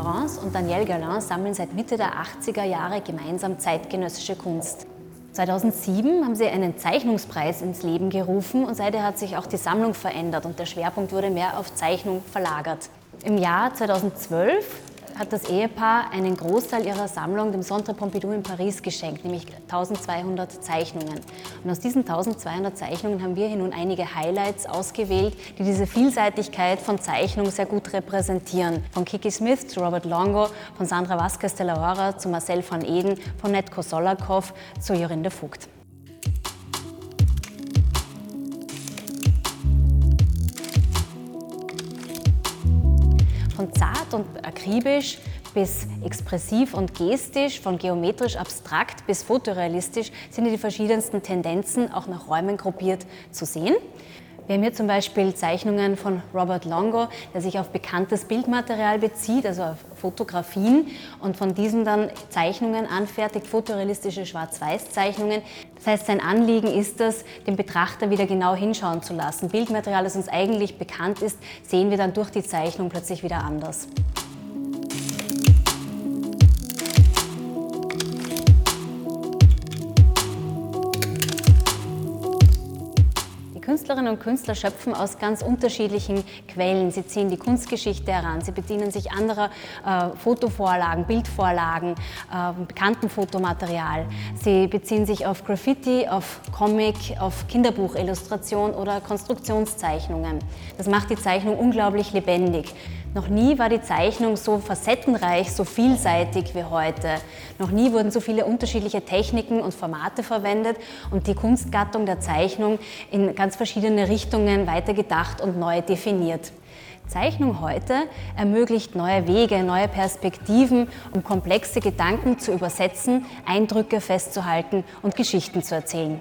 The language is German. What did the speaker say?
und Danielle Galin sammeln seit Mitte der 80er Jahre gemeinsam zeitgenössische Kunst. 2007 haben sie einen Zeichnungspreis ins Leben gerufen und seither hat sich auch die Sammlung verändert und der Schwerpunkt wurde mehr auf Zeichnung verlagert. Im Jahr 2012 hat das Ehepaar einen Großteil ihrer Sammlung dem Centre Pompidou in Paris geschenkt, nämlich 1200 Zeichnungen. Und aus diesen 1200 Zeichnungen haben wir hier nun einige Highlights ausgewählt, die diese Vielseitigkeit von Zeichnung sehr gut repräsentieren. Von Kiki Smith zu Robert Longo, von Sandra Vasquez de la Hora zu Marcel van Eden, von Netko Solakov zu Jorinde Vogt. Von zart und akribisch bis expressiv und gestisch, von geometrisch abstrakt bis fotorealistisch sind die verschiedensten Tendenzen auch nach Räumen gruppiert zu sehen. Wir haben hier zum Beispiel Zeichnungen von Robert Longo, der sich auf bekanntes Bildmaterial bezieht, also auf Fotografien und von diesen dann Zeichnungen anfertigt, fotorealistische Schwarz-Weiß-Zeichnungen. Das heißt, sein Anliegen ist es, den Betrachter wieder genau hinschauen zu lassen. Bildmaterial, das uns eigentlich bekannt ist, sehen wir dann durch die Zeichnung plötzlich wieder anders. Künstlerinnen und Künstler schöpfen aus ganz unterschiedlichen Quellen. Sie ziehen die Kunstgeschichte heran, sie bedienen sich anderer äh, Fotovorlagen, Bildvorlagen, äh, bekannten Fotomaterial. Sie beziehen sich auf Graffiti, auf Comic, auf Kinderbuchillustration oder Konstruktionszeichnungen. Das macht die Zeichnung unglaublich lebendig. Noch nie war die Zeichnung so facettenreich, so vielseitig wie heute. Noch nie wurden so viele unterschiedliche Techniken und Formate verwendet und die Kunstgattung der Zeichnung in ganz verschiedene Richtungen weitergedacht und neu definiert. Zeichnung heute ermöglicht neue Wege, neue Perspektiven, um komplexe Gedanken zu übersetzen, Eindrücke festzuhalten und Geschichten zu erzählen.